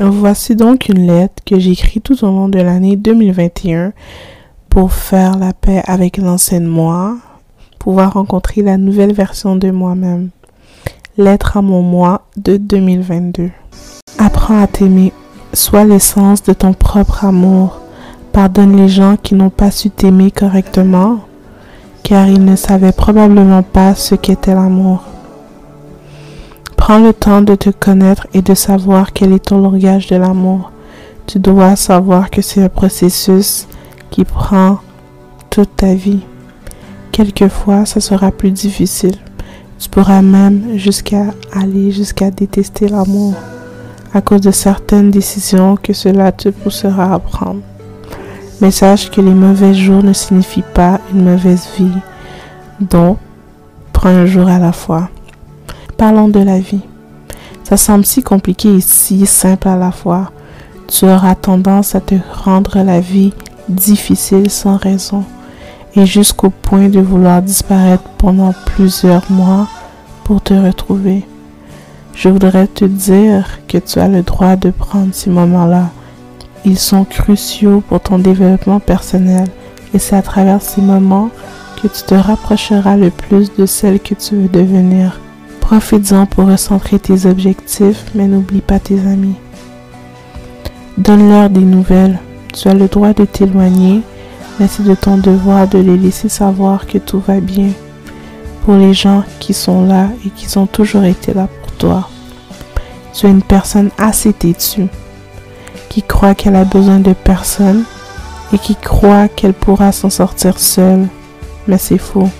Voici donc une lettre que j'écris tout au long de l'année 2021 pour faire la paix avec l'ancienne moi, pouvoir rencontrer la nouvelle version de moi-même. Lettre à mon moi de 2022. Apprends à t'aimer. Sois l'essence de ton propre amour. Pardonne les gens qui n'ont pas su t'aimer correctement, car ils ne savaient probablement pas ce qu'était l'amour. Prends le temps de te connaître et de savoir quel est ton langage de l'amour. Tu dois savoir que c'est un processus qui prend toute ta vie. Quelquefois, ça sera plus difficile. Tu pourras même jusqu'à aller jusqu'à détester l'amour à cause de certaines décisions que cela te poussera à prendre. Mais sache que les mauvais jours ne signifient pas une mauvaise vie. Donc, prends un jour à la fois. Parlons de la vie. Ça semble si compliqué et si simple à la fois. Tu auras tendance à te rendre la vie difficile sans raison et jusqu'au point de vouloir disparaître pendant plusieurs mois pour te retrouver. Je voudrais te dire que tu as le droit de prendre ces moments-là. Ils sont cruciaux pour ton développement personnel et c'est à travers ces moments que tu te rapprocheras le plus de celle que tu veux devenir. Profites-en pour recentrer tes objectifs, mais n'oublie pas tes amis. Donne-leur des nouvelles. Tu as le droit de t'éloigner, mais c'est de ton devoir de les laisser savoir que tout va bien. Pour les gens qui sont là et qui ont toujours été là pour toi. Tu es une personne assez têtue, qui croit qu'elle a besoin de personne et qui croit qu'elle pourra s'en sortir seule. Mais c'est faux.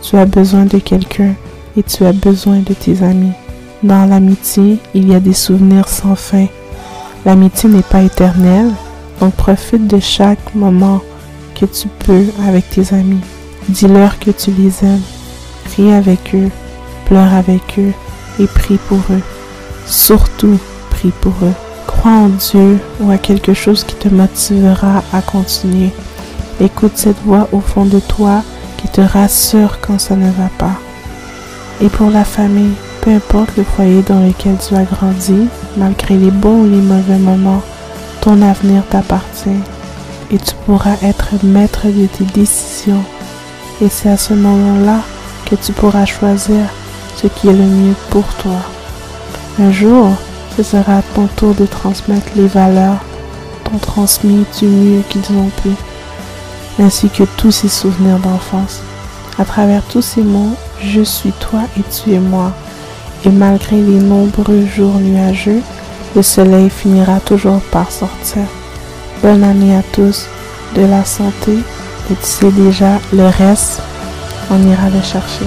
Tu as besoin de quelqu'un et tu as besoin de tes amis. Dans l'amitié, il y a des souvenirs sans fin. L'amitié n'est pas éternelle, donc profite de chaque moment que tu peux avec tes amis. Dis-leur que tu les aimes. Ris avec eux, pleure avec eux et prie pour eux. Surtout, prie pour eux. Crois en Dieu ou à quelque chose qui te motivera à continuer. Écoute cette voix au fond de toi qui te rassure quand ça ne va pas. Et pour la famille, peu importe le foyer dans lequel tu as grandi, malgré les bons ou les mauvais moments, ton avenir t'appartient et tu pourras être maître de tes décisions. Et c'est à ce moment-là que tu pourras choisir ce qui est le mieux pour toi. Un jour, ce sera ton tour de transmettre les valeurs t'ont transmis du mieux qu'ils ont pu, ainsi que tous ces souvenirs d'enfance. À travers tous ces mots, je suis toi et tu es moi. Et malgré les nombreux jours nuageux, le soleil finira toujours par sortir. Bonne année à tous, de la santé, et tu sais déjà, le reste, on ira le chercher.